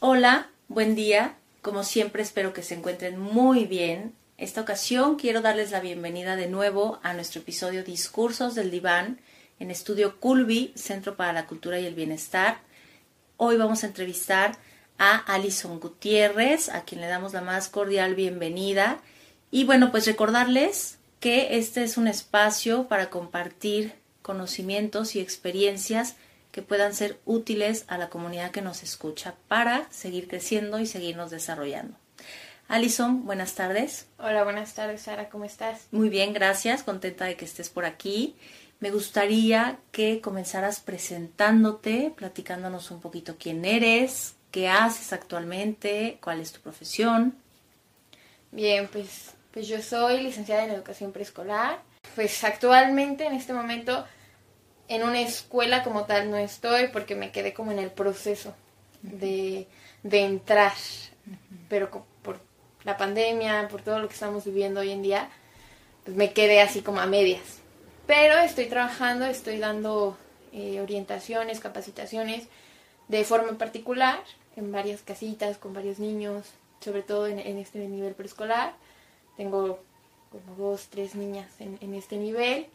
Hola, buen día. Como siempre espero que se encuentren muy bien. Esta ocasión quiero darles la bienvenida de nuevo a nuestro episodio Discursos del Diván en Estudio Culvi, Centro para la Cultura y el Bienestar. Hoy vamos a entrevistar a Alison Gutiérrez, a quien le damos la más cordial bienvenida. Y bueno, pues recordarles que este es un espacio para compartir conocimientos y experiencias que puedan ser útiles a la comunidad que nos escucha para seguir creciendo y seguirnos desarrollando. Alison, buenas tardes. Hola, buenas tardes, Sara, ¿cómo estás? Muy bien, gracias, contenta de que estés por aquí. Me gustaría que comenzaras presentándote, platicándonos un poquito quién eres, qué haces actualmente, cuál es tu profesión. Bien, pues, pues yo soy licenciada en educación preescolar. Pues actualmente, en este momento, en una escuela como tal no estoy porque me quedé como en el proceso de, entrar, pero por la pandemia, por todo lo que estamos viviendo hoy en día, pues me quedé así como a medias. Pero estoy trabajando, estoy dando eh, orientaciones, capacitaciones de forma particular en varias casitas con varios niños, sobre todo en, este nivel preescolar. Tengo como dos, tres niñas en, en este nivel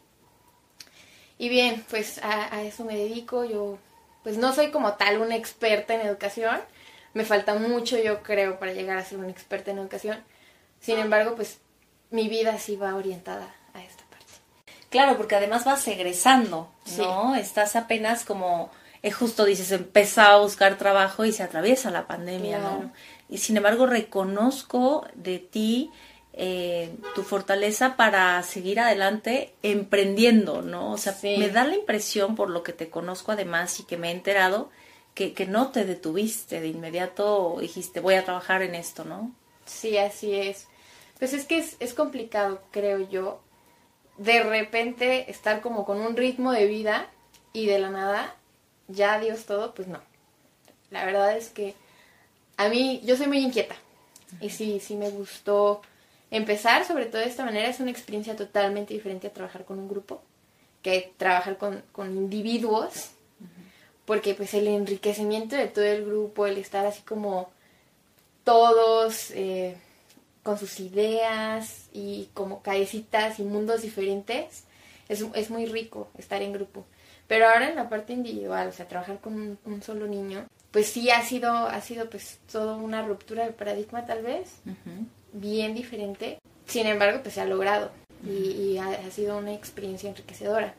y bien, pues a, eso me dedico. Yo, pues no soy como tal una experta en educación. Me falta mucho, yo creo, para llegar a ser una experta en educación. Sin embargo, pues mi vida sí va orientada a esta parte. Claro, porque además vas egresando, ¿no? Estás apenas como, es justo dices, empezado a buscar trabajo y se atraviesa la pandemia, ¿no? Y sin embargo reconozco de ti eh, tu fortaleza para seguir adelante emprendiendo, ¿no? O sea, me da la impresión, por lo que te conozco además y que me he enterado, que, que no te detuviste de inmediato, dijiste, voy a trabajar en esto, ¿no? Sí, así es. Pues es que es, es complicado, creo yo, de repente estar como con un ritmo de vida y de la nada, ya Dios todo, pues no. La verdad es que a mí, yo soy muy inquieta. Y sí, sí me gustó empezar sobre todo de esta manera es una experiencia totalmente diferente a trabajar con un grupo que trabajar con, individuos porque pues el enriquecimiento de todo el grupo el estar así como todos eh, con sus ideas y como cabecitas y mundos diferentes es, es, muy rico estar en grupo. Pero ahora en la parte individual o sea trabajar con un, solo niño pues sí ha sido ha sido pues toda una ruptura de paradigma tal vez bien diferente. Sin embargo, pues se ha logrado y, ha, sido una experiencia enriquecedora.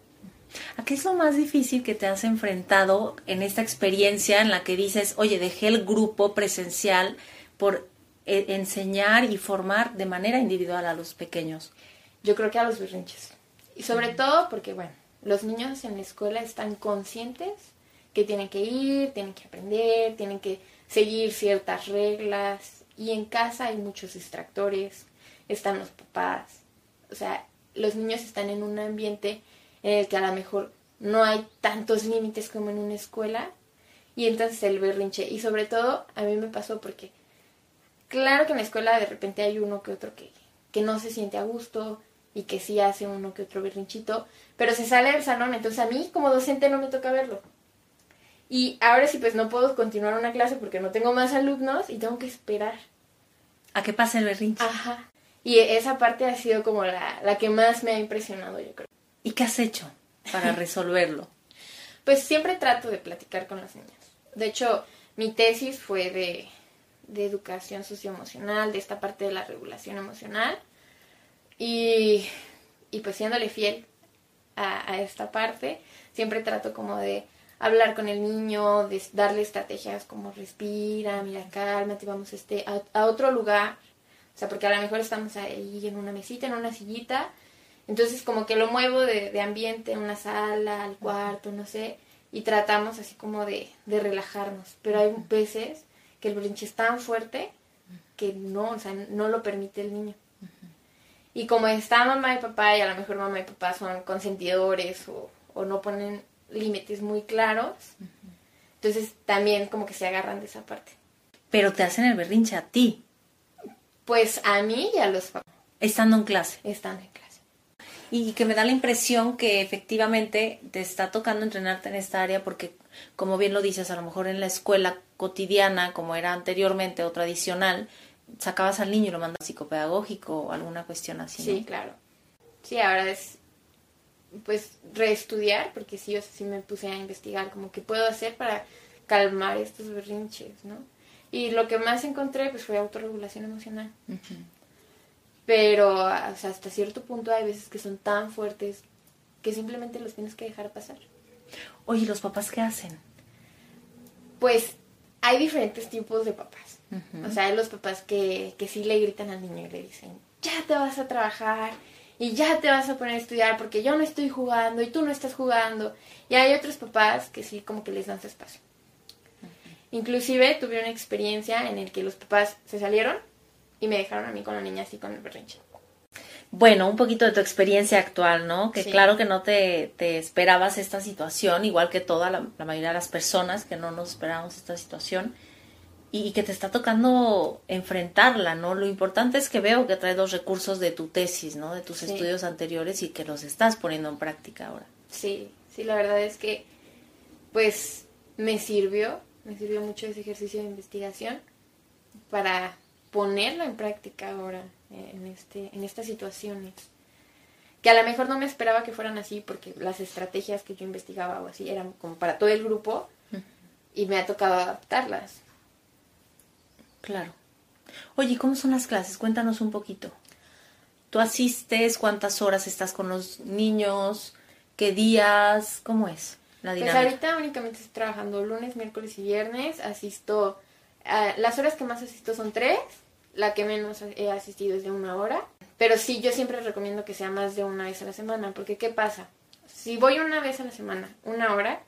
¿A qué es lo más difícil que te has enfrentado en esta experiencia en la que dices, oye, dejé el grupo presencial por eh, enseñar y formar de manera individual a los pequeños? Yo creo que a los berrinches. Y sobre todo porque, bueno, los niños en la escuela están conscientes que tienen que ir, tienen que aprender, tienen que seguir ciertas reglas, y en casa hay muchos distractores, están los papás, o sea, los niños están en un ambiente en el que a lo mejor no hay tantos límites como en una escuela y entonces el berrinche y sobre todo a mí me pasó porque claro que en la escuela de repente hay uno que otro que, que no se siente a gusto y que sí hace uno que otro berrinchito, pero se sale del salón, entonces a mí como docente no me toca verlo. Y ahora sí, pues no puedo continuar una clase porque no tengo más alumnos y tengo que esperar. A que pase el berrinche. Ajá. Y esa parte ha sido como la, la que más me ha impresionado, yo creo. ¿Y qué has hecho para resolverlo? pues siempre trato de platicar con los niños. De hecho, mi tesis fue de, de educación socioemocional, de esta parte de la regulación emocional. Y, y pues siéndole fiel a, a esta parte, siempre trato como de hablar con el niño, de darle estrategias como respira, mira, cálmate, vamos este, a, otro lugar. O sea, porque a lo mejor estamos ahí en una mesita, en una sillita. Entonces como que lo muevo de, de ambiente, en una sala, al cuarto, no sé. Y tratamos así como de, de relajarnos. Pero hay veces que el brinche es tan fuerte que no, o sea, no lo permite el niño. Y como está mamá y papá, y a lo mejor mamá y papá son consentidores o, o no ponen límites muy claros. Entonces también como que se agarran de esa parte. Pero te hacen el berrinche a ti. Pues a mí y a los papás. Estando en clase. Estando en clase. y que me da la impresión que efectivamente te está tocando entrenarte en esta área porque, como bien lo dices, a lo mejor en la escuela cotidiana, como era anteriormente o tradicional, sacabas al niño y lo mandas psicopedagógico o alguna cuestión así. Sí, claro. Sí, ahora es pues reestudiar, porque sí, yo sí me puse a investigar como qué puedo hacer para calmar estos berrinches, ¿no? Y lo que más encontré pues fue autorregulación emocional. Pero o sea, hasta cierto punto hay veces que son tan fuertes que simplemente los tienes que dejar pasar. Oye, ¿los papás qué hacen? Pues hay diferentes tipos de papás. O sea, hay los papás que, que sí le gritan al niño y le dicen, ya te vas a trabajar y ya te vas a poner a estudiar porque yo no estoy jugando y tú no estás jugando. Y hay otros papás que sí como que les dan su espacio. Inclusive tuve una experiencia en el que los papás se salieron y me dejaron a mí con la niña así con el berrinche. Bueno, un poquito de tu experiencia actual, ¿no? Que claro que no te, te, esperabas esta situación, igual que toda la, mayoría de las personas que no nos esperábamos esta situación y, que te está tocando enfrentarla, ¿no? Lo importante es que veo que trae dos recursos de tu tesis, ¿no? De tus estudios anteriores y que los estás poniendo en práctica ahora. Sí, sí, la verdad es que pues me sirvió, me sirvió mucho ese ejercicio de investigación para ponerla en práctica ahora en, este, en estas situaciones. Que a lo mejor no me esperaba que fueran así porque las estrategias que yo investigaba o así eran como para todo el grupo y me ha tocado adaptarlas. Claro. Oye, ¿cómo son las clases? Cuéntanos un poquito. ¿Tú asistes? ¿Cuántas horas estás con los niños? ¿Qué días? ¿Cómo es la pues dinámica? Pues ahorita únicamente estoy trabajando lunes, miércoles y viernes. Asisto, las horas que más asisto son tres la que menos he asistido es de una hora. Pero sí, yo siempre recomiendo que sea más de una vez a la semana, porque ¿qué pasa? Si voy una vez a la semana, una hora,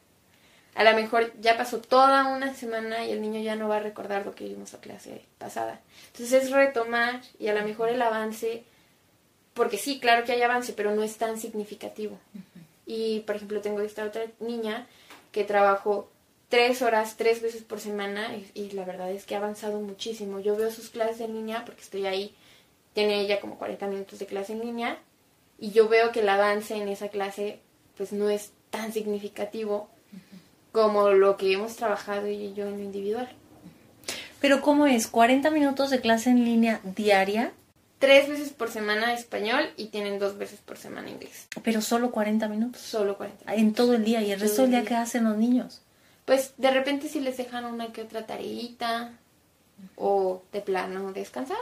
a lo mejor ya pasó toda una semana y el niño ya no va a recordar lo que vimos a clase pasada. Entonces es retomar y a lo mejor el avance, porque sí, claro que hay avance, pero no es tan significativo. Y, por ejemplo, tengo esta otra niña que trabajó tres horas, tres veces por semana y, la verdad es que ha avanzado muchísimo. Yo veo sus clases en línea porque estoy ahí, tiene ella como 40 minutos de clase en línea y yo veo que el avance en esa clase pues no es tan significativo como lo que hemos trabajado y yo en lo individual. Pero ¿cómo es? ¿40 minutos de clase en línea diaria? Tres veces por semana español y tienen dos veces por semana inglés. Pero solo 40 minutos. Solo 40. En todo el día. ¿Y el resto del día, día qué hacen los niños? pues de repente si les dejan una que otra tareita o de plano descansar.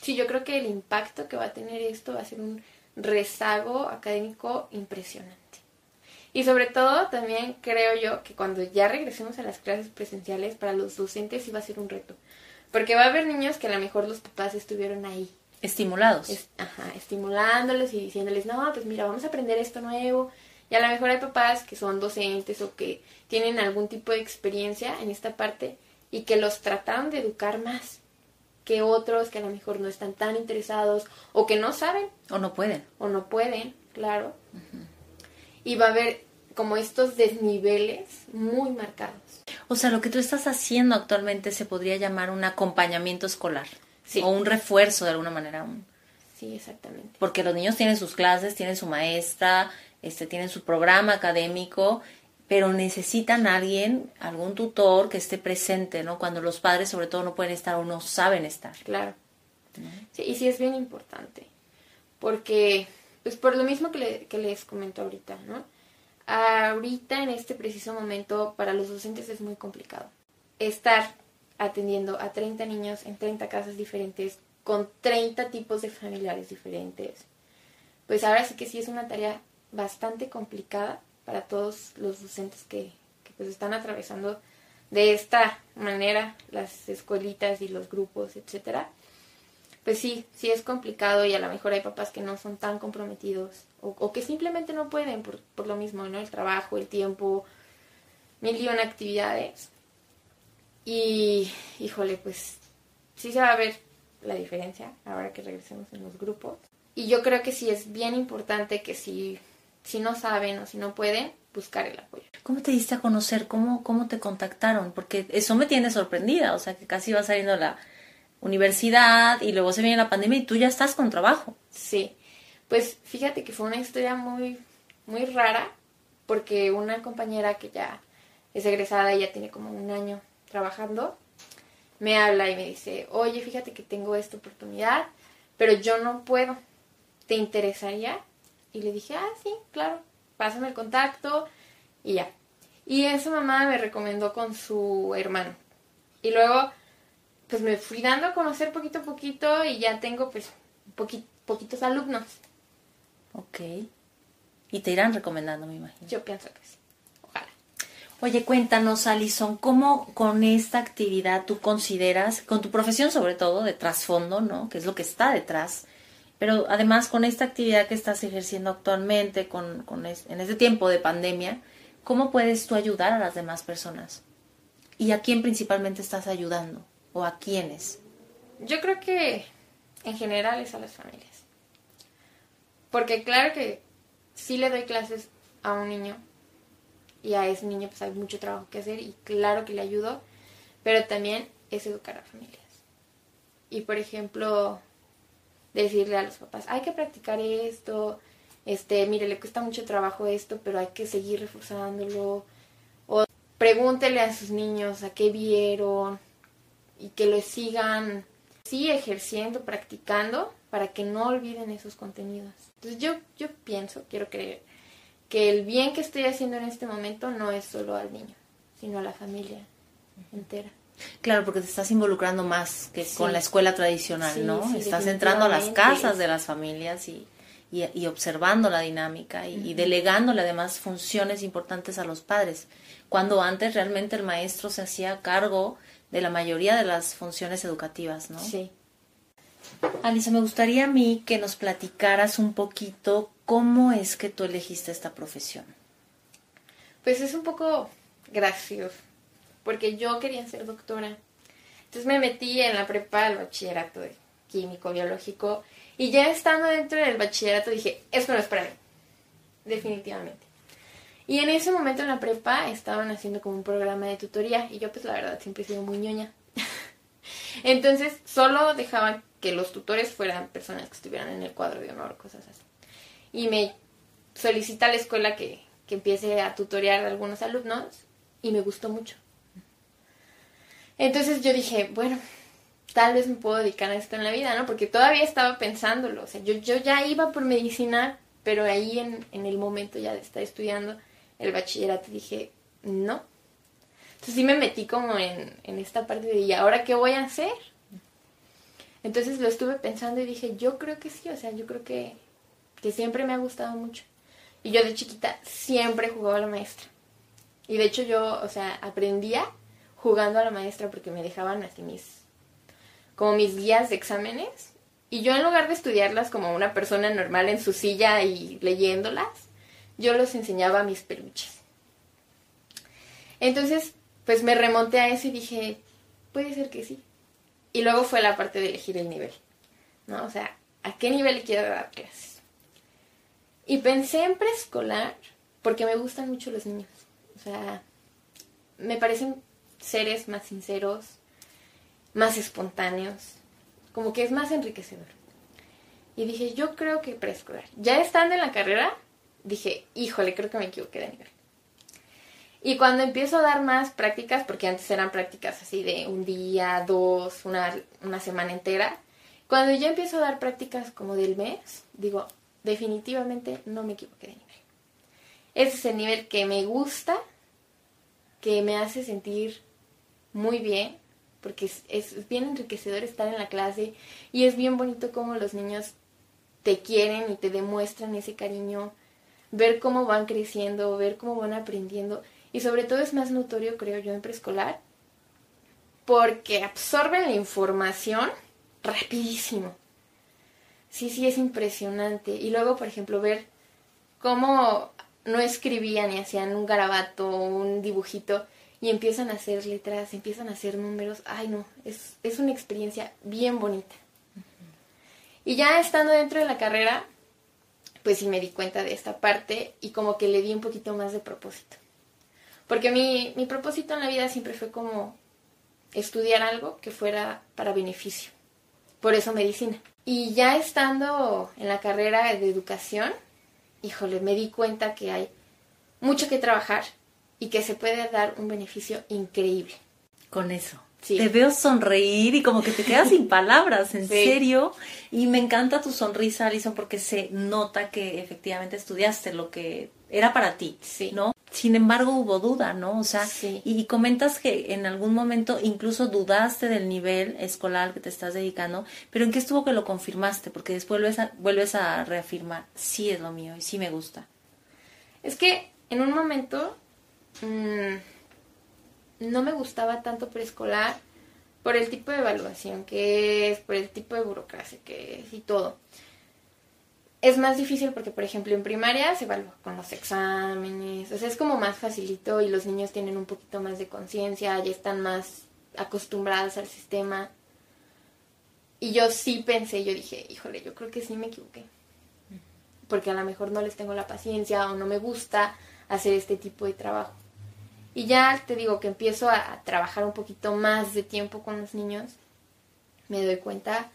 Sí, yo creo que el impacto que va a tener esto va a ser un rezago académico impresionante. Y sobre todo también creo yo que cuando ya regresemos a las clases presenciales para los docentes sí va a ser un reto. Porque va a haber niños que a lo mejor los papás estuvieron ahí. Estimulados. ajá, estimulándoles y diciéndoles, no, pues mira, vamos a aprender esto nuevo y a lo mejor hay papás que son docentes o que tienen algún tipo de experiencia en esta parte y que los tratan de educar más que otros que a lo mejor no están tan interesados o que no saben. O no pueden. O no pueden, claro. Y va a haber como estos desniveles muy marcados. O sea, lo que tú estás haciendo actualmente se podría llamar un acompañamiento escolar. Sí. O un refuerzo de alguna manera. Sí, exactamente. Porque los niños tienen sus clases, tienen su maestra, este, tienen su programa académico, pero necesitan a alguien, algún tutor que esté presente, ¿no? Cuando los padres sobre todo no pueden estar o no saben estar. Claro. Sí, y sí es bien importante, porque, pues por lo mismo que, les comento ahorita, ¿no? Ahorita en este preciso momento para los docentes es muy complicado. Estar atendiendo a 30 niños en 30 casas diferentes, con 30 tipos de familiares diferentes. Pues ahora sí que sí es una tarea bastante complicada para todos los docentes que, pues están atravesando de esta manera las escuelitas y los grupos, etcétera. Pues sí, sí es complicado y a lo mejor hay papás que no son tan comprometidos o, que simplemente no pueden por, por, lo mismo, ¿no? El trabajo, el tiempo, mil y una actividades. Y, híjole, pues sí se va a ver la diferencia ahora que regresemos en los grupos. Y yo creo que sí es bien importante que si si no saben o si no pueden, buscar el apoyo. ¿Cómo te diste a conocer? ¿Cómo, cómo te contactaron? Porque eso me tiene sorprendida, o sea, que casi va saliendo la universidad y luego se viene la pandemia y tú ya estás con trabajo. Sí, Pues fíjate que fue una historia muy, muy rara, porque una compañera que ya es egresada y ya tiene como un año trabajando, me habla y me dice, oye, fíjate que tengo esta oportunidad, pero yo no puedo. ¿Te interesaría? Y le dije, ah, sí, claro, pásame el contacto y ya. Y esa mamá me recomendó con su hermano. Y luego, pues me fui dando a conocer poquito a poquito y ya tengo pues poquitos alumnos. Ok. Y te irán recomendando, me imagino. Yo pienso que sí. Ojalá. Oye, cuéntanos, Alison, ¿cómo con esta actividad tú consideras, con tu profesión sobre todo, de trasfondo, ¿no? Que es lo que está detrás, pero además con esta actividad que estás ejerciendo actualmente, con, con en este tiempo de pandemia, ¿cómo puedes tú ayudar a las demás personas? ¿Y a quién principalmente estás ayudando? ¿O a quiénes? Yo creo que en general es a las familias. Porque claro que sí le doy clases a un niño y a ese niño pues hay mucho trabajo que hacer y claro que le ayudo, pero también es educar a familias. Y por ejemplo, decirle a los papás, hay que practicar esto, este, mire, le cuesta mucho trabajo esto, pero hay que seguir reforzándolo. O pregúntele a sus niños a qué vieron y que lo sigan, sí, ejerciendo, practicando, para que no olviden esos contenidos. Entonces yo, yo pienso, quiero creer, que el bien que estoy haciendo en este momento no es solo al niño, sino a la familia entera. Claro, porque te estás involucrando más que con la escuela tradicional, ¿no? estás entrando a las casas de las familias y, y, observando la dinámica y, delegándole además funciones importantes a los padres, cuando antes realmente el maestro se hacía cargo de la mayoría de las funciones educativas, ¿no? Sí. Alisa, me gustaría a mí que nos platicaras un poquito cómo es que tú elegiste esta profesión. Pues es un poco gracioso, porque yo quería ser doctora. Entonces me metí en la prepa al bachillerato de químico, biológico, y ya estando dentro del bachillerato dije, esto no es para mí, definitivamente. Y en ese momento en la prepa estaban haciendo como un programa de tutoría, y yo pues la verdad siempre he sido muy ñoña. Entonces solo dejaban que los tutores fueran personas que estuvieran en el cuadro de honor, cosas así. Y me solicita a la escuela que, que empiece a tutorear a algunos alumnos y me gustó mucho. Entonces yo dije, bueno, tal vez me puedo dedicar a esto en la vida, ¿no? Porque todavía estaba pensándolo, o sea, yo, yo ya iba por medicina, pero ahí en, en el momento ya de estar estudiando el bachillerato dije, no. Entonces sí me metí como en, en esta parte de, ¿y ahora qué voy a hacer? Entonces lo estuve pensando y dije, yo creo que sí, o sea, yo creo que, que siempre me ha gustado mucho. Y yo de chiquita siempre jugaba a la maestra. Y de hecho yo, o sea, aprendía jugando a la maestra porque me dejaban así mis, como mis guías de exámenes. Y yo en lugar de estudiarlas como una persona normal en su silla y leyéndolas, yo los enseñaba a mis peluches. Entonces, pues me remonté a eso y dije, puede ser que sí. Y luego fue la parte de elegir el nivel, ¿no? O sea, ¿a qué nivel quiero dar clases? Y pensé en preescolar porque me gustan mucho los niños. O sea, me parecen seres más sinceros, más espontáneos, como que es más enriquecedor. Y dije, yo creo que preescolar. Ya estando en la carrera, dije, híjole, creo que me equivoqué de nivel. Y cuando empiezo a dar más prácticas, porque antes eran prácticas así de un día, dos, una, una semana entera, cuando ya empiezo a dar prácticas como del mes, digo, definitivamente no me equivoqué de nivel. Ese es el nivel que me gusta, que me hace sentir muy bien, porque es, es, bien enriquecedor estar en la clase y es bien bonito como los niños te quieren y te demuestran ese cariño, ver cómo van creciendo, ver cómo van aprendiendo. Y sobre todo es más notorio, creo yo, en preescolar, porque absorben la información rapidísimo. Sí, sí, es impresionante. Y luego, por ejemplo, ver cómo no escribían y hacían un garabato o un dibujito y empiezan a hacer letras, empiezan a hacer números. Ay, no, es, es una experiencia bien bonita. Y ya estando dentro de la carrera, pues sí me di cuenta de esta parte y como que le di un poquito más de propósito. Porque mi, mi propósito en la vida siempre fue como estudiar algo que fuera para beneficio. Por eso medicina. Y ya estando en la carrera de educación, híjole, me di cuenta que hay mucho que trabajar y que se puede dar un beneficio increíble. Con eso. Te veo sonreír y como que te quedas sin palabras, en serio. Y me encanta tu sonrisa, Alison, porque se nota que efectivamente estudiaste lo que era para ti, sí. ¿no? Sin embargo, hubo duda, ¿no? O sea, y comentas que en algún momento incluso dudaste del nivel escolar que te estás dedicando, pero ¿en qué estuvo que lo confirmaste? Porque después vuelves a, vuelves a reafirmar, sí es lo mío y sí me gusta. Es que en un momento mmm, no me gustaba tanto preescolar por el tipo de evaluación que es, por el tipo de burocracia que es y todo. Es más difícil porque, por ejemplo, en primaria se evalúa con los exámenes, o sea, es como más facilito y los niños tienen un poquito más de conciencia, ya están más acostumbrados al sistema. Y yo sí pensé, yo dije, híjole, yo creo que sí me equivoqué. Porque a lo mejor no les tengo la paciencia o no me gusta hacer este tipo de trabajo. Y ya te digo que empiezo a, trabajar un poquito más de tiempo con los niños, me doy cuenta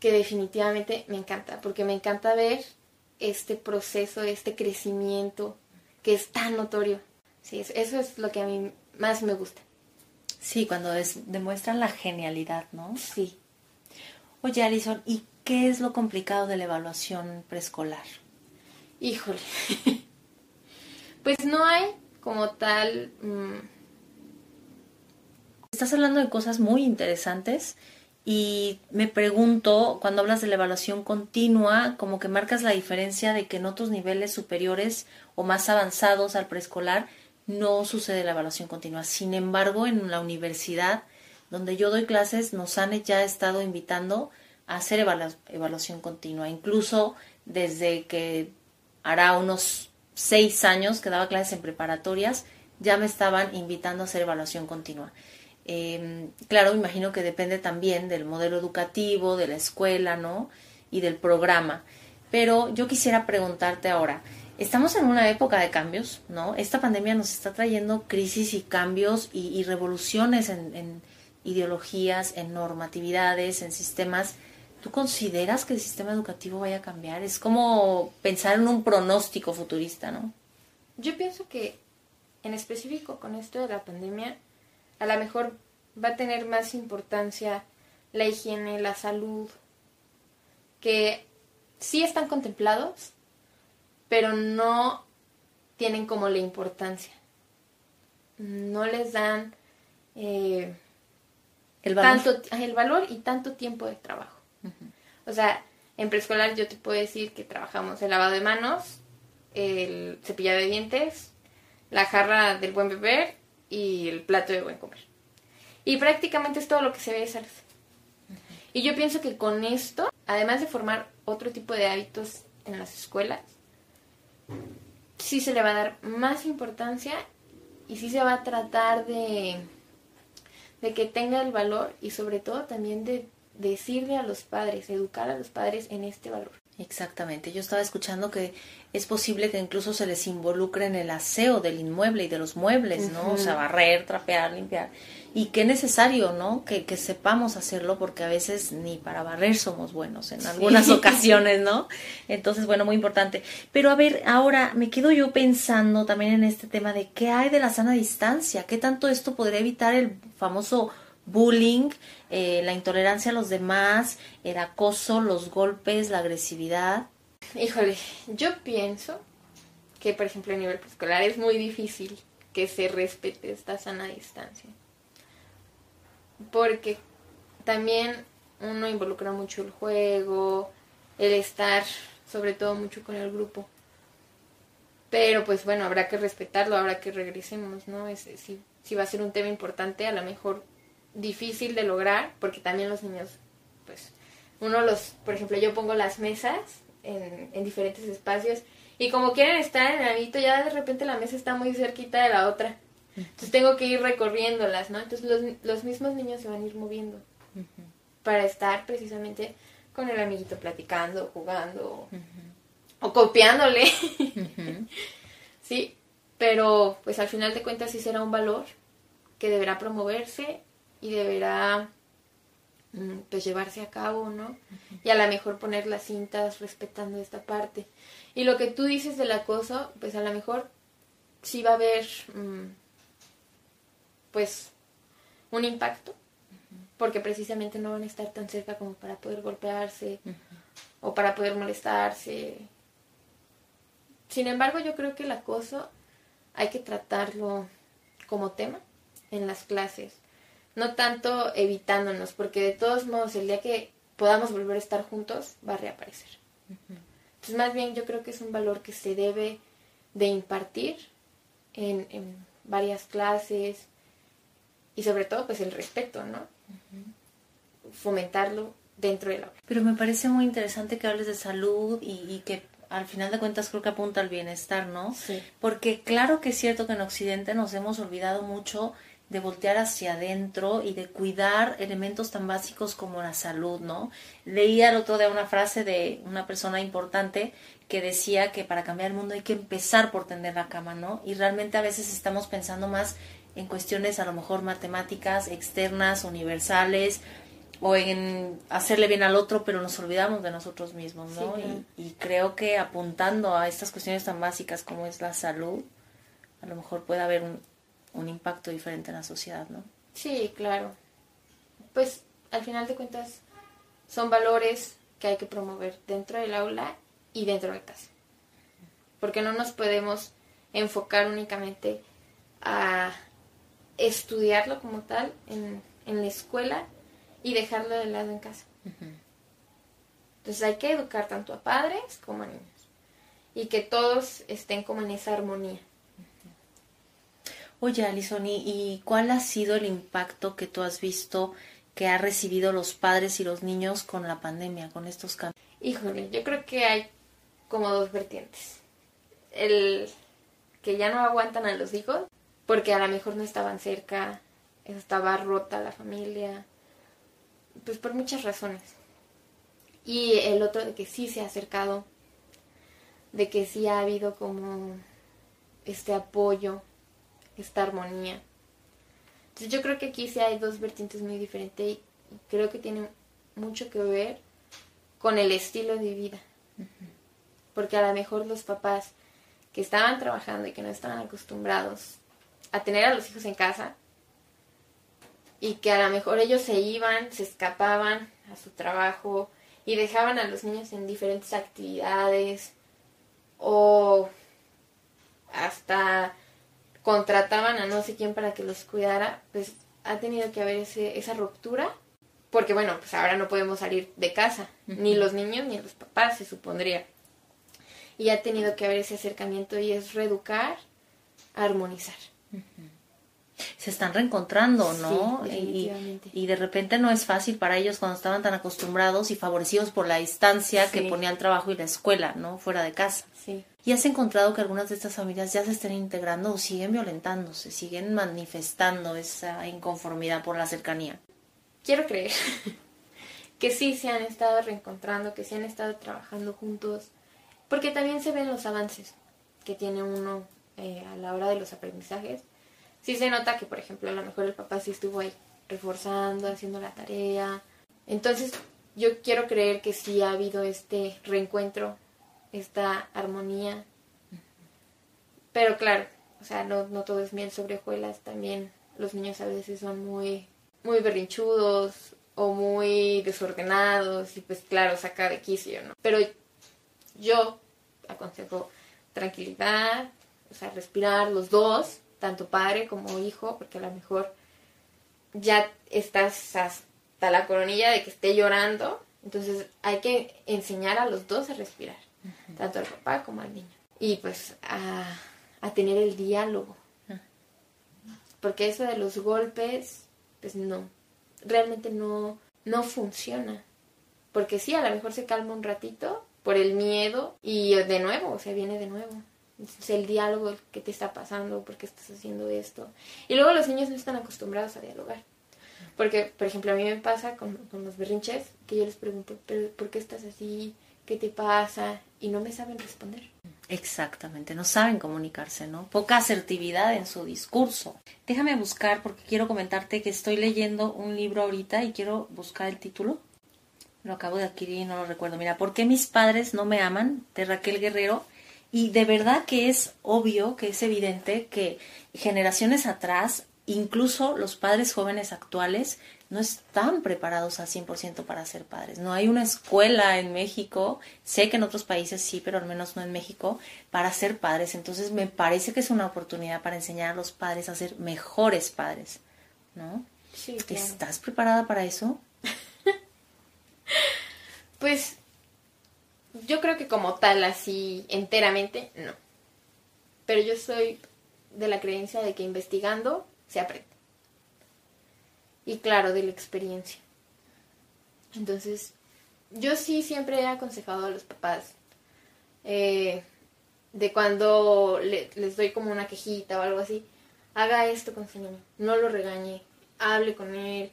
que definitivamente me encanta, porque me encanta ver este proceso, este crecimiento que es tan notorio. Sí, eso es lo que a mí más me gusta. Sí, cuando demuestran la genialidad, ¿no? Sí. Oye, Alison, ¿y qué es lo complicado de la evaluación preescolar? Híjole. pues no hay como tal... Mm, Estás hablando de cosas muy interesantes y me pregunto, cuando hablas de la evaluación continua, como que marcas la diferencia de que en otros niveles superiores o más avanzados al preescolar no sucede la evaluación continua. Sin embargo, en la universidad donde yo doy clases nos han ya estado invitando a hacer evaluación continua, incluso desde que hará unos seis años que daba clases en preparatorias, ya me estaban invitando a hacer evaluación continua. Eh, claro, imagino que depende también del modelo educativo, de la escuela, ¿no? Y del programa. Pero yo quisiera preguntarte ahora, estamos en una época de cambios, ¿no? Esta pandemia nos está trayendo crisis y cambios y, revoluciones en, en, ideologías, en normatividades, en sistemas ¿Tú consideras que el sistema educativo vaya a cambiar? Es como pensar en un pronóstico futurista, ¿no? Yo pienso que en específico con esto de la pandemia, a lo mejor va a tener más importancia la higiene, la salud, que sí están contemplados, pero no tienen como la importancia. No les dan eh, el, Tanto, el valor y tanto tiempo de trabajo. O sea, en preescolar yo te puedo decir que trabajamos el lavado de manos, el cepillado de dientes, la jarra del buen beber y el plato de buen comer. Y prácticamente es todo lo que se ve de salud. Y yo pienso que con esto, además de formar otro tipo de hábitos en las escuelas, sí se le va a dar más importancia y sí se va a tratar de, de que tenga el valor y sobre todo también de decirle a los padres, educar a los padres en este valor. Exactamente. Yo estaba escuchando que es posible que incluso se les involucre en el aseo del inmueble y de los muebles, ¿no? O sea, barrer, trapear, limpiar. Y qué necesario, ¿no? Que, que, sepamos hacerlo porque a veces ni para barrer somos buenos en algunas ocasiones, ¿no? Entonces, bueno, muy importante. Pero a ver, ahora me quedo yo pensando también en este tema de qué hay de la sana distancia, qué tanto esto podría evitar el famoso bullying, eh, la intolerancia a los demás, el acoso, los golpes, la agresividad. Híjole, yo pienso que, por ejemplo, a nivel escolar es muy difícil que se respete esta sana distancia. Porque también uno involucra mucho el juego, el estar sobre todo mucho con el grupo. Pero pues bueno, habrá que respetarlo, habrá que regresemos, ¿no? si, si va a ser un tema importante, a lo mejor difícil de lograr porque también los niños, pues, uno los, por ejemplo, yo pongo las mesas en, en diferentes espacios y como quieren estar en el amiguito, ya de repente la mesa está muy cerquita de la otra. Entonces tengo que ir recorriéndolas, ¿no? Entonces los, los mismos niños se van a ir moviendo para estar precisamente con el amiguito platicando, jugando o copiándole. sí, pero pues al final de cuentas sí será un valor que deberá promoverse y deberá mm, pues llevarse a cabo, ¿no? Y a lo mejor poner las cintas respetando esta parte. Y lo que tú dices del acoso, pues a lo mejor sí va a haber, mm, pues, un impacto, porque precisamente no van a estar tan cerca como para poder golpearse o para poder molestarse. Sin embargo, yo creo que el acoso hay que tratarlo como tema en las clases, no tanto evitándonos, porque de todos modos el día que podamos volver a estar juntos va a reaparecer. Entonces, más bien yo creo que es un valor que se debe de impartir en, en varias clases y sobre todo pues el respeto, ¿no? Fomentarlo dentro del aula. Pero me parece muy interesante que hables de salud y, y, que al final de cuentas creo que apunta al bienestar, ¿no? Sí. Porque claro que es cierto que en Occidente nos hemos olvidado mucho de voltear hacia adentro y de cuidar elementos tan básicos como la salud, ¿no? Leía el otro día una frase de una persona importante que decía que para cambiar el mundo hay que empezar por tender la cama, ¿no? Y realmente a veces estamos pensando más en cuestiones a lo mejor matemáticas, externas, universales, o en hacerle bien al otro, pero nos olvidamos de nosotros mismos, ¿no? Sí, claro. y, y creo que apuntando a estas cuestiones tan básicas como es la salud, a lo mejor puede haber un, un impacto diferente en la sociedad, ¿no? Sí, claro. Pues al final de cuentas son valores que hay que promover dentro del aula y dentro de casa. Porque no nos podemos enfocar únicamente a estudiarlo como tal en, en la escuela y dejarlo de lado en casa. Entonces hay que educar tanto a padres como a niños y que todos estén como en esa armonía. Oye, Alison, ¿y, ¿y cuál ha sido el impacto que tú has visto que han recibido los padres y los niños con la pandemia, con estos cambios? Híjole, yo creo que hay como dos vertientes. El que ya no aguantan a los hijos porque a lo mejor no estaban cerca, estaba rota la familia, pues por muchas razones. Y el otro de que sí se ha acercado, de que sí ha habido como este apoyo, esta armonía. Entonces yo creo que aquí sí hay dos vertientes muy diferentes y creo que tiene mucho que ver con el estilo de vida. Porque a lo mejor los papás que estaban trabajando y que no estaban acostumbrados a tener a los hijos en casa y que a lo mejor ellos se iban, se escapaban a su trabajo y dejaban a los niños en diferentes actividades o hasta contrataban a no sé quién para que los cuidara, pues ha tenido que haber ese, esa ruptura porque bueno, pues ahora no podemos salir de casa, ni los niños ni los papás, se supondría. Y ha tenido que haber ese acercamiento y es reeducar, armonizar. Se están reencontrando, ¿no? Sí, y, de repente no es fácil para ellos cuando estaban tan acostumbrados y favorecidos por la distancia que ponía el trabajo y la escuela, ¿no? Fuera de casa. Sí. ¿Y has encontrado que algunas de estas familias ya se estén integrando o siguen violentándose, siguen manifestando esa inconformidad por la cercanía? Quiero creer que sí se han estado reencontrando, que sí han estado trabajando juntos, porque también se ven los avances que tiene uno eh, a la hora de los aprendizajes. Sí se nota que, por ejemplo, a lo mejor el papá sí estuvo ahí reforzando, haciendo la tarea. Entonces, yo quiero creer que sí ha habido este reencuentro, esta armonía. Pero claro, o sea, no, no todo es miel sobre hojuelas, también los niños a veces son muy, muy berrinchudos o muy desordenados y pues claro, saca de quicio, ¿no? Pero yo aconsejo tranquilidad, o sea, respirar los dos, tanto padre como hijo, porque a lo mejor ya estás hasta la coronilla de que esté llorando, entonces hay que enseñar a los dos a respirar, tanto al papá como al niño. Y pues a, a tener el diálogo, porque eso de los golpes, pues no, realmente no, no funciona. Porque sí, a lo mejor se calma un ratito por el miedo y de nuevo, o sea, viene de nuevo. Entonces, el diálogo, qué te está pasando, por qué estás haciendo esto. Y luego los niños no están acostumbrados a dialogar. Porque, por ejemplo, a mí me pasa con, con los berrinches que yo les pregunto, ¿pero por qué estás así? ¿Qué te pasa? Y no me saben responder. Exactamente, no saben comunicarse, ¿no? Poca asertividad en su discurso. Déjame buscar porque quiero comentarte que estoy leyendo un libro ahorita y quiero buscar el título. Lo acabo de adquirir y no lo recuerdo. Mira, ¿por qué mis padres no me aman? de Raquel Guerrero. Y de verdad que es obvio, que es evidente que generaciones atrás, incluso los padres jóvenes actuales, no están preparados al 100% para ser padres. No hay una escuela en México, sé que en otros países sí, pero al menos no en México, para ser padres. Entonces me parece que es una oportunidad para enseñar a los padres a ser mejores padres, ¿no? Sí, ¿Estás preparada para eso? pues yo creo que como tal, así enteramente, no. Pero yo soy de la creencia de que investigando se aprende y claro, de la experiencia. Entonces, yo sí siempre he aconsejado a los papás eh, de cuando les doy como una quejita o algo así, haga esto con su niño, no lo regañe, hable con él,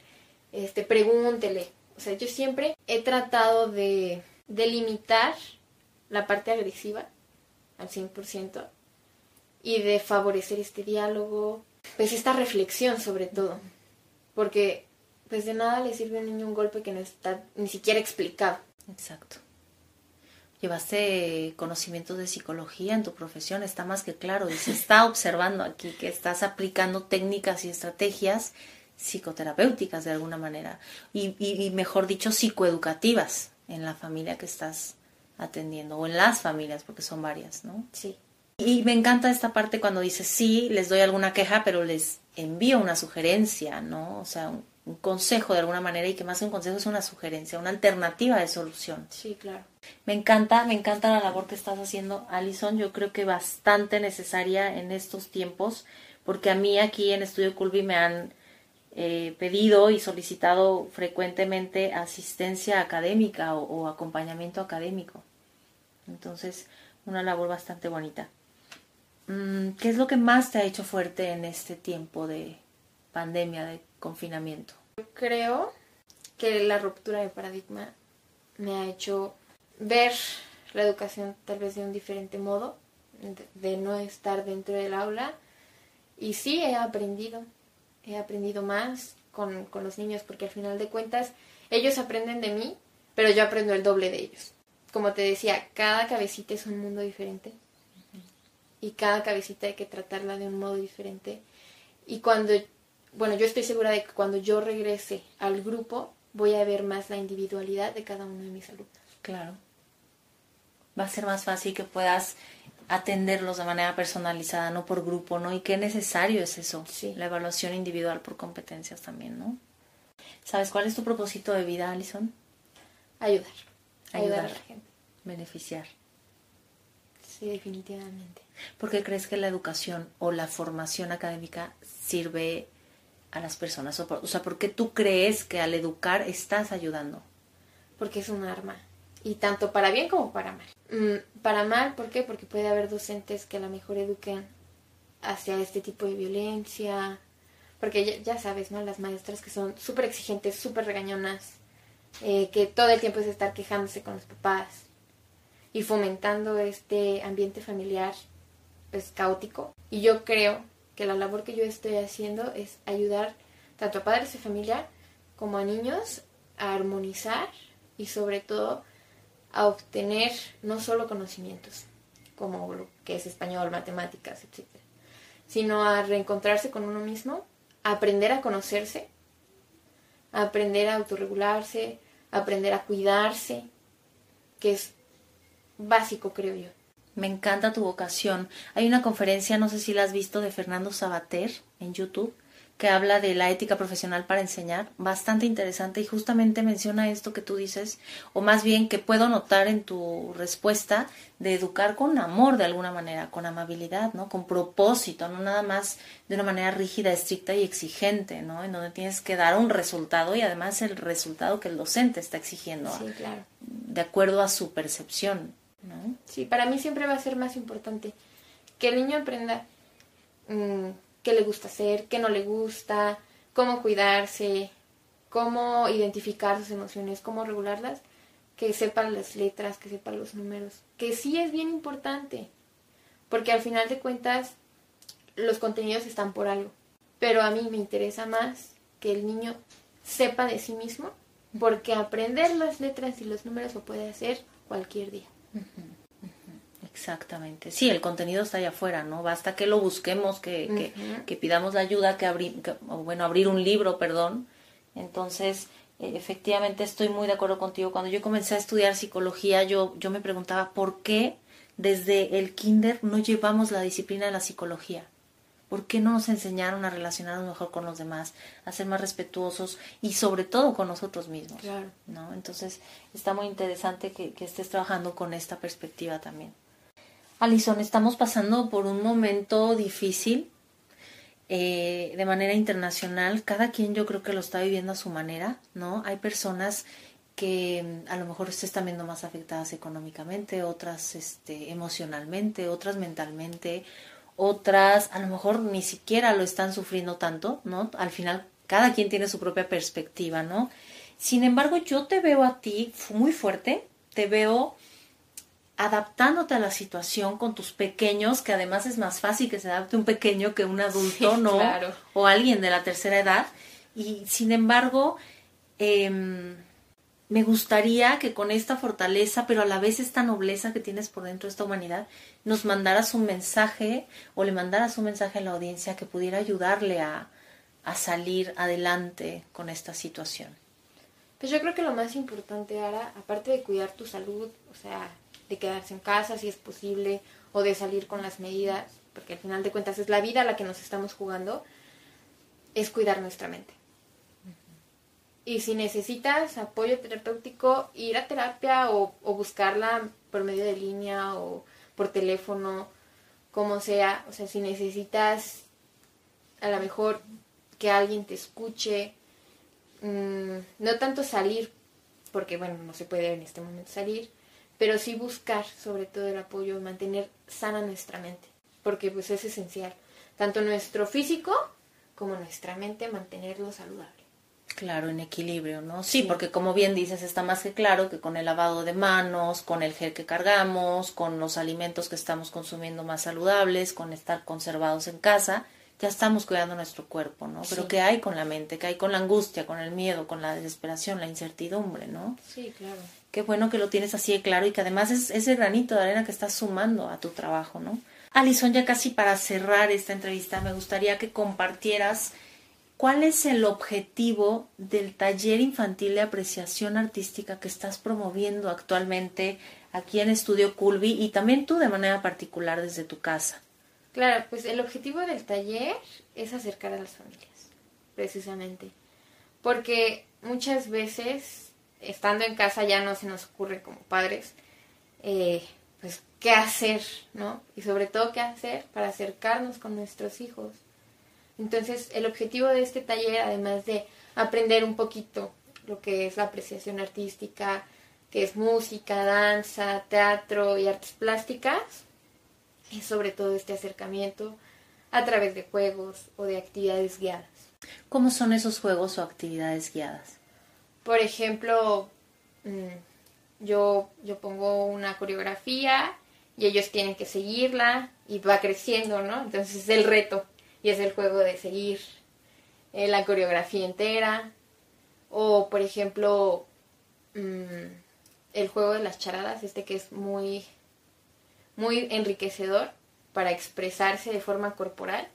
este, pregúntele. O sea, yo siempre he tratado de, de limitar la parte agresiva al 100% y de favorecer este diálogo, pues esta reflexión sobre todo porque pues de nada le sirve a un niño un golpe que no está ni siquiera explicado. Exacto. Llevaste conocimientos de psicología en tu profesión, está más que claro, y se está observando aquí que estás aplicando técnicas y estrategias psicoterapéuticas de alguna manera, y, y, mejor dicho, psicoeducativas en la familia que estás atendiendo, o en las familias, porque son varias, ¿no? Sí. Y me encanta esta parte cuando dices, sí, les doy alguna queja, pero les envío una sugerencia, ¿no? O sea, un, consejo de alguna manera y que más que un consejo es una sugerencia, una alternativa de solución. Sí, claro. Me encanta, me encanta la labor que estás haciendo, Alison. Yo creo que bastante necesaria en estos tiempos, porque a mí aquí en Estudio Culvi me han eh, pedido y solicitado frecuentemente asistencia académica o acompañamiento académico. Entonces, una labor bastante bonita. Mm, ¿Qué es lo que más te ha hecho fuerte en este tiempo de pandemia, de confinamiento? Creo que la ruptura de paradigma me ha hecho ver la educación tal vez de un diferente modo, de, no estar dentro del aula. Y sí, he aprendido, he aprendido más con, con los niños, porque al final de cuentas ellos aprenden de mí, pero yo aprendo el doble de ellos. Como te decía, cada cabecita es un mundo diferente y cada cabecita hay que tratarla de un modo diferente. Y cuando, bueno, yo estoy segura de que cuando yo regrese al grupo voy a ver más la individualidad de cada uno de mis alumnos. Claro. Va a ser más fácil que puedas atenderlos de manera personalizada, no por grupo, ¿no? Y qué necesario es eso, sí. la evaluación individual por competencias también, ¿no? ¿Sabes cuál es tu propósito de vida, Alison? Ayudar. Ayudar, a la gente. Beneficiar. Sí, definitivamente. ¿Por qué crees que la educación o la formación académica sirve a las personas? O, sea, ¿por qué tú crees que al educar estás ayudando? Porque es un arma. Y tanto para bien como para mal. Mm, para mal, ¿por qué? Porque puede haber docentes que a lo mejor eduquen hacia este tipo de violencia. Porque ya, sabes, ¿no? Las maestras que son súper exigentes, súper regañonas, eh, que todo el tiempo es estar quejándose con los papás y fomentando este ambiente familiar pues caótico y yo creo que la labor que yo estoy haciendo es ayudar tanto a padres de familia como a niños a armonizar y sobre todo a obtener no solo conocimientos como lo que es español, matemáticas, etc., sino a reencontrarse con uno mismo, aprender a conocerse, aprender a autorregularse, aprender a cuidarse, que es básico, creo yo. Me encanta tu vocación. Hay una conferencia, no sé si la has visto, de Fernando Sabater en YouTube, que habla de la ética profesional para enseñar, bastante interesante y justamente menciona esto que tú dices, o más bien que puedo notar en tu respuesta de educar con amor de alguna manera, con amabilidad, ¿no? Con propósito, no nada más de una manera rígida, estricta y exigente, ¿no? En donde tienes que dar un resultado y además el resultado que el docente está exigiendo, sí, claro. de acuerdo a su percepción. Sí, para mí siempre va a ser más importante que el niño aprenda mm, qué le gusta hacer, qué no le gusta, cómo cuidarse, cómo identificar sus emociones, cómo regularlas, que sepan las letras, que sepan los números, que sí es bien importante, porque al final de cuentas los contenidos están por algo, pero a mí me interesa más que el niño sepa de sí mismo, porque aprender las letras y los números lo puede hacer cualquier día. Exactamente. Sí, el contenido está allá afuera, ¿no? Basta que lo busquemos, que, que, pidamos la ayuda, que abrir, bueno, abrir un libro, perdón. Entonces, eh, efectivamente estoy muy de acuerdo contigo. Cuando yo comencé a estudiar psicología, yo, yo me preguntaba por qué desde el kinder no llevamos la disciplina de la psicología. ¿Por qué no nos enseñaron a relacionarnos mejor con los demás, a ser más respetuosos y sobre todo con nosotros mismos? Claro. ¿no? Entonces está muy interesante que, que estés trabajando con esta perspectiva también. Alison, estamos pasando por un momento difícil eh, de manera internacional. Cada quien yo creo que lo está viviendo a su manera, ¿no? Hay personas que mm, a lo mejor se están viendo más afectadas económicamente, otras este, emocionalmente, otras mentalmente, otras a lo mejor ni siquiera lo están sufriendo tanto, ¿no? Al final cada quien tiene su propia perspectiva, ¿no? Sin embargo, yo te veo a ti muy fuerte, te veo adaptándote a la situación con tus pequeños, que además es más fácil que se adapte un pequeño que un adulto, ¿no? O alguien de la tercera edad. Y sin embargo, em, me gustaría que con esta fortaleza, pero a la vez esta nobleza que tienes por dentro de esta humanidad, nos mandaras un mensaje o le mandaras un mensaje a la audiencia que pudiera ayudarle a, a salir adelante con esta situación. Pues yo creo que lo más importante, ahora, aparte de cuidar tu salud, o sea, de quedarse en casa si es posible o de salir con las medidas, porque al final de cuentas es la vida a la que nos estamos jugando, es cuidar nuestra mente. Y si necesitas apoyo terapéutico, ir a terapia o, o, buscarla por medio de línea o por teléfono, como sea. O sea, si necesitas a lo mejor que alguien te escuche, mmm, no tanto salir, porque bueno, no se puede en este momento salir, pero sí buscar sobre todo el apoyo, mantener sana nuestra mente, porque pues es esencial, tanto nuestro físico como nuestra mente, mantenerlo saludable. Claro, en equilibrio, ¿no? Sí, porque como bien dices, está más que claro que con el lavado de manos, con el gel que cargamos, con los alimentos que estamos consumiendo más saludables, con estar conservados en casa, ya estamos cuidando nuestro cuerpo, ¿no? Pero ¿qué hay con la mente? ¿Qué hay con la angustia, con el miedo, con la desesperación, la incertidumbre, ¿no? Sí, claro. Qué bueno que lo tienes así de claro y que además es ese granito de arena que estás sumando a tu trabajo, ¿no? Alison, ya casi para cerrar esta entrevista, me gustaría que compartieras cuál es el objetivo del taller infantil de apreciación artística que estás promoviendo actualmente aquí en Estudio Culvi y también tú de manera particular desde tu casa. Claro, pues el objetivo del taller es acercar a las familias, precisamente. Porque muchas veces, estando en casa, ya no se nos ocurre como padres, eh, pues, qué hacer, ¿no? Y sobre todo, qué hacer para acercarnos con nuestros hijos. Entonces, el objetivo de este taller, además de aprender un poquito lo que es la apreciación artística, que es música, danza, teatro y artes plásticas, y sobre todo este acercamiento a través de juegos o de actividades guiadas. ¿Cómo son esos juegos o actividades guiadas? Por ejemplo, mm, yo, yo pongo una coreografía y ellos tienen que seguirla y va creciendo, ¿no? Entonces es el reto y es el juego de seguir eh, la coreografía entera. O, por ejemplo, mm, el juego de las charadas, este que es muy muy enriquecedor para expresarse de forma corporal.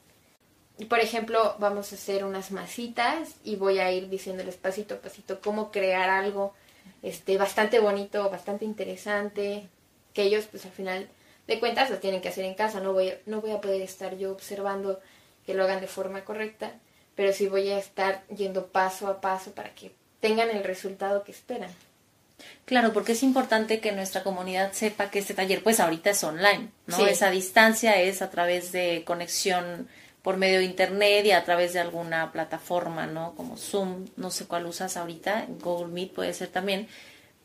Y por ejemplo, vamos a hacer unas masitas y voy a ir diciéndoles pasito a pasito cómo crear algo este, bastante bonito, bastante interesante, que ellos pues al final de cuentas lo tienen que hacer en casa, no voy, no voy a poder estar yo observando que lo hagan de forma correcta, pero sí voy a estar yendo paso a paso para que tengan el resultado que esperan. Claro, porque es importante que nuestra comunidad sepa que este taller, pues ahorita es online, ¿no? Esa distancia es a través de conexión por medio de internet y a través de alguna plataforma, ¿no? Como Zoom, no sé cuál usas ahorita, Google Meet puede ser también.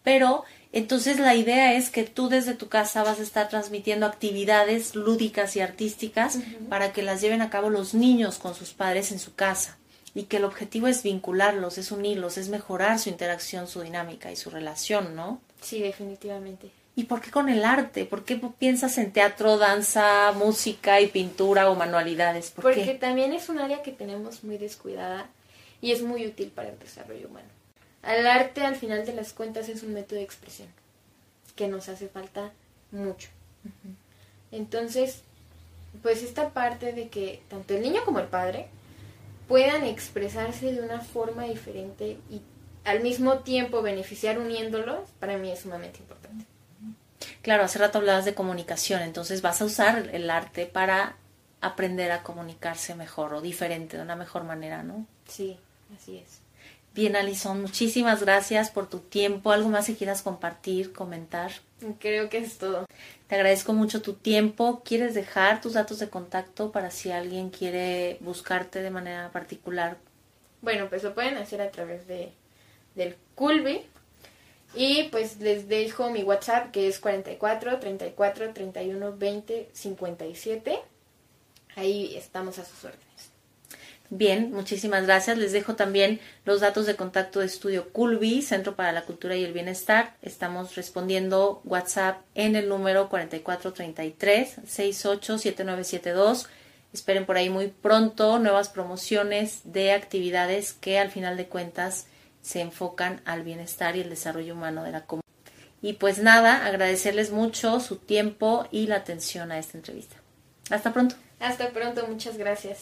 Pero entonces la idea es que tú desde tu casa vas a estar transmitiendo actividades lúdicas y artísticas para que las lleven a cabo los niños con sus padres en su casa y que el objetivo es vincularlos, es unirlos, es mejorar su interacción, su dinámica y su relación, ¿no? Sí, definitivamente. ¿Y por qué con el arte? ¿Por qué piensas en teatro, danza, música y pintura o manualidades? ¿Por Porque qué? también es un área que tenemos muy descuidada y es muy útil para el desarrollo humano. El arte, al final de las cuentas, es un método de expresión que nos hace falta mucho. Entonces, pues esta parte de que tanto el niño como el padre puedan expresarse de una forma diferente y al mismo tiempo beneficiar uniéndolos, para mí es sumamente importante. Claro, hace rato hablabas de comunicación, entonces vas a usar el arte para aprender a comunicarse mejor o diferente, de una mejor manera, ¿no? Sí, así es. Bien, Alison, muchísimas gracias por tu tiempo. ¿Algo más que quieras compartir, comentar? Creo que es todo. Te agradezco mucho tu tiempo. ¿Quieres dejar tus datos de contacto para si alguien quiere buscarte de manera particular? Bueno, pues lo pueden hacer a través de del Culbi. Y pues les dejo mi WhatsApp que es 44 34 31 20 57. Ahí estamos a sus órdenes. Bien, muchísimas gracias. Les dejo también los datos de contacto de Estudio Culbi, Centro para la Cultura y el Bienestar. Estamos respondiendo WhatsApp en el número 4433 687972. Esperen por ahí muy pronto nuevas promociones de actividades que al final de cuentas se enfocan al bienestar y el desarrollo humano de la comunidad. Y pues nada, agradecerles mucho su tiempo y la atención a esta entrevista. Hasta pronto. Hasta pronto, muchas gracias.